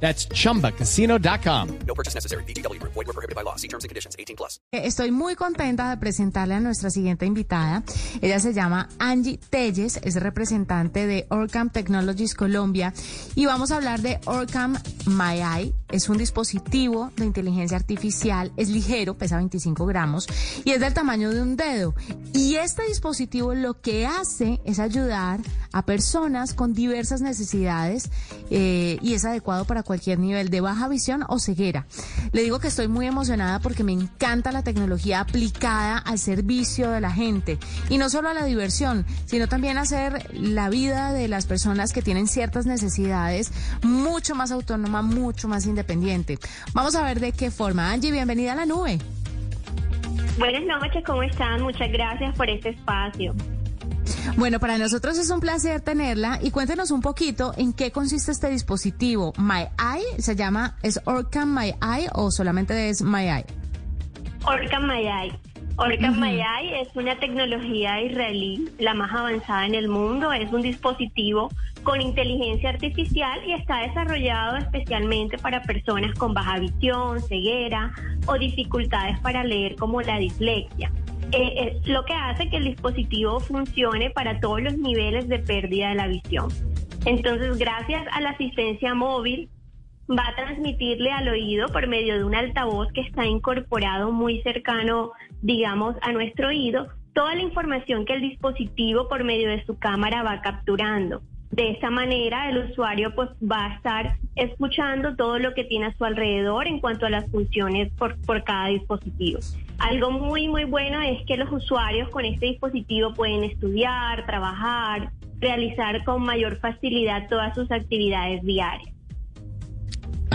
That's chumbacasino.com. No purchase necessary. BGW. Void were prohibited by law. See terms and conditions. 18 plus. Eh, Estoy muy contenta de presentarle a nuestra siguiente invitada. Ella se llama Angie Telles, es representante de Orcam Technologies Colombia y vamos a hablar de Orcam My Eye. Es un dispositivo de inteligencia artificial, es ligero, pesa 25 gramos y es del tamaño de un dedo. Y este dispositivo lo que hace es ayudar a personas con diversas necesidades eh, y es adecuado para cualquier nivel de baja visión o ceguera. Le digo que estoy muy emocionada porque me encanta la tecnología aplicada al servicio de la gente y no solo a la diversión, sino también hacer la vida de las personas que tienen ciertas necesidades mucho más autónoma, mucho más. Vamos a ver de qué forma. Angie, bienvenida a la nube. Buenas noches, ¿cómo están? Muchas gracias por este espacio. Bueno, para nosotros es un placer tenerla y cuéntenos un poquito en qué consiste este dispositivo. My Eye se llama, ¿es Orcam My Eye o solamente es My Eye? Mayay. Orcam Mayay es una tecnología israelí, la más avanzada en el mundo. Es un dispositivo con inteligencia artificial y está desarrollado especialmente para personas con baja visión, ceguera o dificultades para leer como la dislexia. Eh, eh, lo que hace que el dispositivo funcione para todos los niveles de pérdida de la visión. Entonces, gracias a la asistencia móvil, va a transmitirle al oído por medio de un altavoz que está incorporado muy cercano, digamos, a nuestro oído, toda la información que el dispositivo por medio de su cámara va capturando. De esta manera, el usuario pues va a estar escuchando todo lo que tiene a su alrededor en cuanto a las funciones por, por cada dispositivo. Algo muy, muy bueno es que los usuarios con este dispositivo pueden estudiar, trabajar, realizar con mayor facilidad todas sus actividades diarias.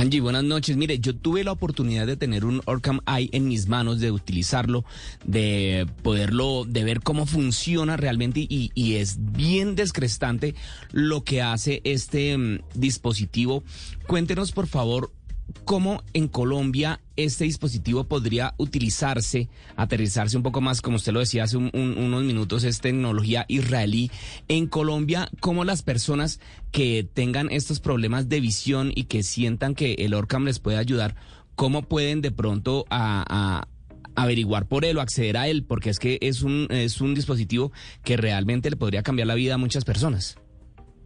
Angie, buenas noches. Mire, yo tuve la oportunidad de tener un Orcam Eye en mis manos, de utilizarlo, de poderlo, de ver cómo funciona realmente y, es bien descrestante lo que hace este mm, dispositivo. Cuéntenos, por favor, cómo en Colombia este dispositivo podría utilizarse, aterrizarse un poco más, como usted lo decía hace un- un- unos minutos, es tecnología israelí. En Colombia, cómo las personas que tengan estos problemas de visión y que sientan que el Orcam les puede ayudar, cómo pueden de pronto a- averiguar por él o acceder a él, porque es que es un, es un dispositivo que realmente le podría cambiar la vida a muchas personas.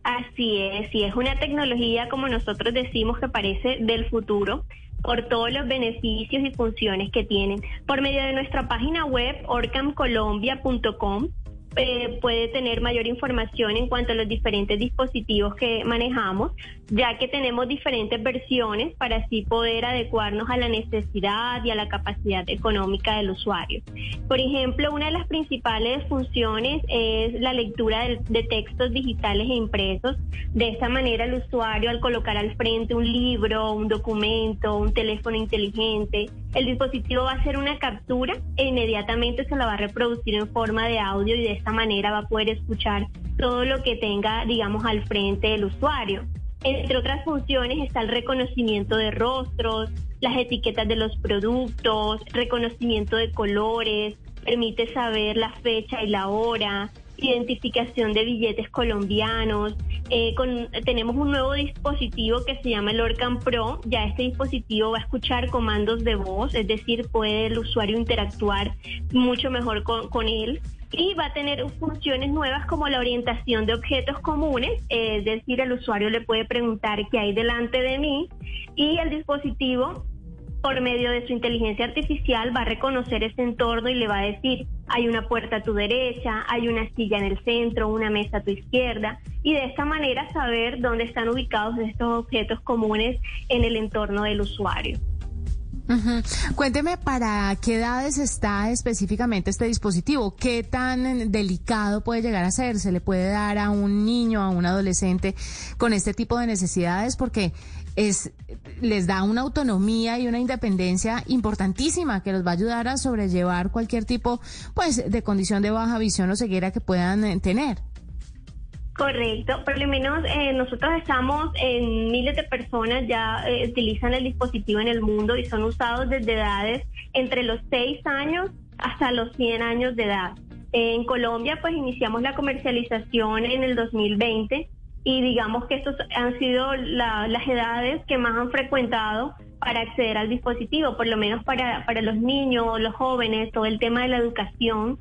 Así es, y es una tecnología, como nosotros decimos, que parece del futuro por todos los beneficios y funciones que tienen. Por medio de nuestra página web, orcamcolombia.com, eh, puede tener mayor información en cuanto a los diferentes dispositivos que manejamos, ya que tenemos diferentes versiones para así poder adecuarnos a la necesidad y a la capacidad económica del usuario. Por ejemplo, una de las principales funciones es la lectura de, de textos digitales e impresos. De esta manera, el usuario, al colocar al frente un libro, un documento, un teléfono inteligente, el dispositivo va a hacer una captura e inmediatamente se la va a reproducir en forma de audio y de esta manera va a poder escuchar todo lo que tenga, digamos, al frente del usuario. Entre otras funciones está el reconocimiento de rostros, las etiquetas de los productos, reconocimiento de colores, permite saber la fecha y la hora, identificación de billetes colombianos. Eh, con- tenemos un nuevo dispositivo que se llama el Orcam Pro. Ya este dispositivo va a escuchar comandos de voz, es decir, puede el usuario interactuar mucho mejor con, con él. Y va a tener funciones nuevas como la orientación de objetos comunes, eh, es decir, el usuario le puede preguntar qué hay delante de mí y el dispositivo por medio de su inteligencia artificial va a reconocer ese entorno y le va a decir, hay una puerta a tu derecha, hay una silla en el centro, una mesa a tu izquierda, y de esta manera saber dónde están ubicados estos objetos comunes en el entorno del usuario. Ujú. Cuénteme para qué edades está específicamente este dispositivo, qué tan delicado puede llegar a ser, se le puede dar a un niño, a un adolescente con este tipo de necesidades, porque es les da una autonomía y una independencia importantísima que los va a ayudar a sobrellevar cualquier tipo pues de condición de baja visión o ceguera que puedan eh, tener. Correcto, por lo menos eh, nosotros estamos en miles de personas ya eh, utilizan el dispositivo en el mundo y son usados desde edades entre los 6 años hasta los 100 años de edad. En Colombia pues iniciamos la comercialización en el 2020 y digamos que estas han sido las edades que más han frecuentado para acceder al dispositivo, por lo menos para, para los niños, los jóvenes, todo el tema de la educación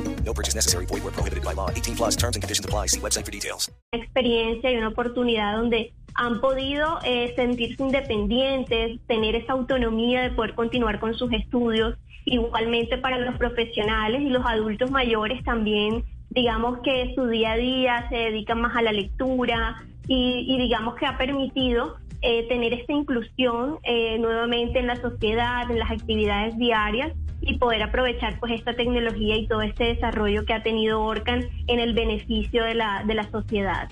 No purchase necessary. Void where prohibited by law. 18 plus terms and conditions apply. See website for details. experiencia y una oportunidad donde han podido eh, sentirse independientes, tener esa autonomía de poder continuar con sus estudios. Igualmente para los profesionales y los adultos mayores también, digamos que su día a día se dedican más a la lectura y, y digamos que ha permitido eh, tener esta inclusión eh, nuevamente en la sociedad, en las actividades diarias y poder aprovechar pues esta tecnología y todo este desarrollo que ha tenido Orcan en el beneficio de la, de la sociedad.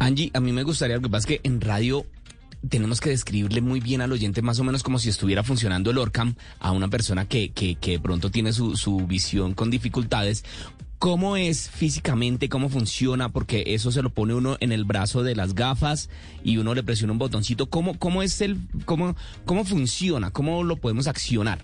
Angie, a mí me gustaría, lo que pasa es que en radio tenemos que describirle muy bien al oyente más o menos como si estuviera funcionando el ORCAM a una persona que, que, que de pronto tiene su, su visión con dificultades. ¿Cómo es físicamente? ¿Cómo funciona? Porque eso se lo pone uno en el brazo de las gafas y uno le presiona un botoncito. ¿Cómo, cómo es el, cómo, cómo funciona? ¿Cómo lo podemos accionar?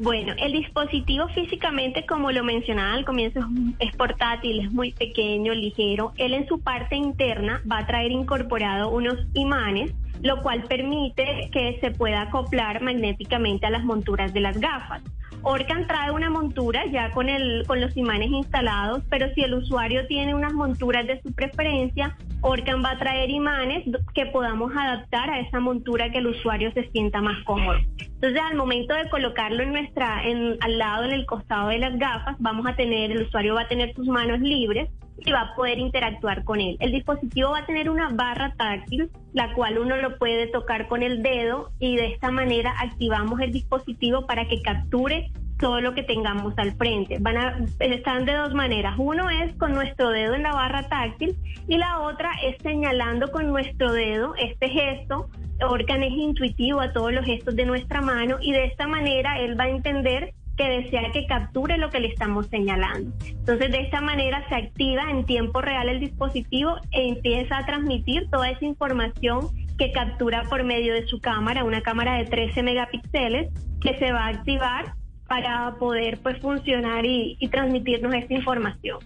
Bueno, el dispositivo físicamente, como lo mencionaba al comienzo, es, portátil, es muy pequeño, ligero. Él en su parte interna va a traer incorporado unos imanes, lo cual permite que se pueda acoplar magnéticamente a las monturas de las gafas. Orcan trae una montura ya con, el, con los imanes instalados, pero si el usuario tiene unas monturas de su preferencia, Orcan va a traer imanes que podamos adaptar a esa montura que el usuario se sienta más cómodo. Entonces, al momento de colocarlo en nuestra, en, al lado, en el costado de las gafas, vamos a tener, el usuario va a tener sus manos libres y va a poder interactuar con él. El dispositivo va a tener una barra táctil, la cual uno lo puede tocar con el dedo y de esta manera activamos el dispositivo para que capture todo lo que tengamos al frente. Van a, están de dos maneras. Uno es con nuestro dedo en la barra táctil y la otra es señalando con nuestro dedo este gesto. Orcan es intuitivo a todos los gestos de nuestra mano y de esta manera él va a entender que desea que capture lo que le estamos señalando. Entonces, de esta manera se activa en tiempo real el dispositivo e empieza a transmitir toda esa información que captura por medio de su cámara, una cámara de 13 megapíxeles que se va a activar para poder pues funcionar y, y transmitirnos esta información.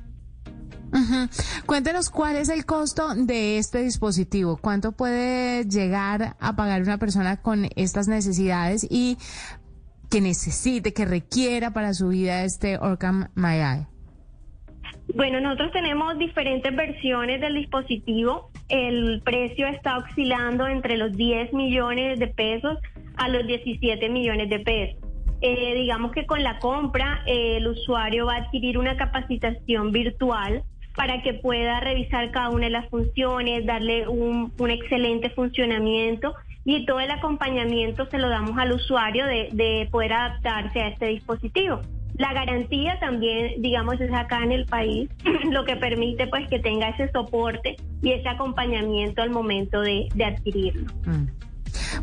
Ujú. Cuéntenos cuál es el costo de este dispositivo, cuánto puede llegar a pagar una persona con estas necesidades y que necesite, que requiera para su vida este Orcam My Eye. Bueno, nosotros tenemos diferentes versiones del dispositivo. El precio está oscilando entre los 10 millones de pesos a los 17 millones de pesos. Eh, digamos que con la compra el usuario va a adquirir una capacitación virtual para que pueda revisar cada una de las funciones, darle un excelente funcionamiento y todo el acompañamiento se lo damos al usuario de, de poder adaptarse a este dispositivo. La garantía también, digamos, es acá en el país, lo que permite pues que tenga ese soporte y ese acompañamiento al momento de, adquirirlo. Mm.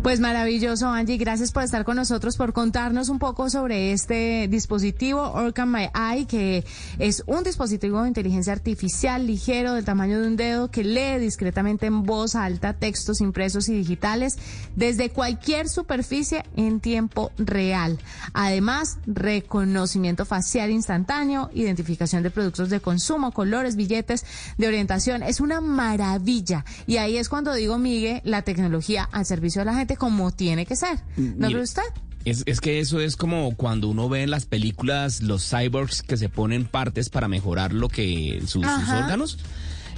Pues maravilloso, Angie. Gracias por estar con nosotros, por contarnos un poco sobre este dispositivo Orcam My Eye, que es un dispositivo de inteligencia artificial ligero del tamaño de un dedo que lee discretamente en voz alta textos impresos y digitales desde cualquier superficie en tiempo real. Además, reconocimiento facial instantáneo, identificación de productos de consumo, colores, billetes de orientación. Es una maravilla. Y ahí es cuando digo, Miguel, la tecnología al servicio de la gente como tiene que ser. ¿No cree usted? Es, es que eso es como cuando uno ve en las películas los cyborgs que se ponen partes para mejorar lo que sus, órganos.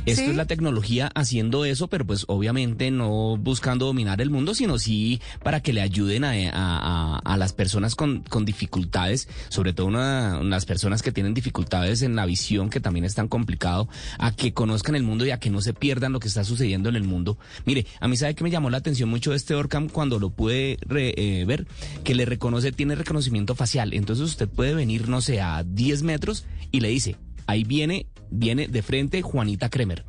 Esto Sí. es la tecnología haciendo eso, pero pues obviamente no buscando dominar el mundo, sino sí para que le ayuden a, a- las personas con, con dificultades, sobre todo una- las personas que tienen dificultades en la visión, que también es tan complicado, a que conozcan el mundo y a que no se pierdan lo que está sucediendo en el mundo. Mire, a mí sabe que me llamó la atención mucho este Orcam cuando lo pude re- eh, ver, que le reconoce, tiene reconocimiento facial. Entonces usted puede venir, no sé, a 10 metros y le dice, ahí viene, viene de frente Juanita Kremer.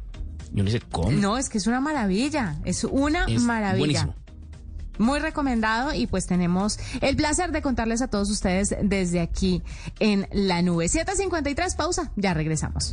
Yo le dice, ¿cómo? No, es que es una maravilla, es una Es maravilla. buenísimo. Muy recomendado y pues tenemos el placer de contarles a todos ustedes desde aquí en la nube. 753, pausa, ya regresamos.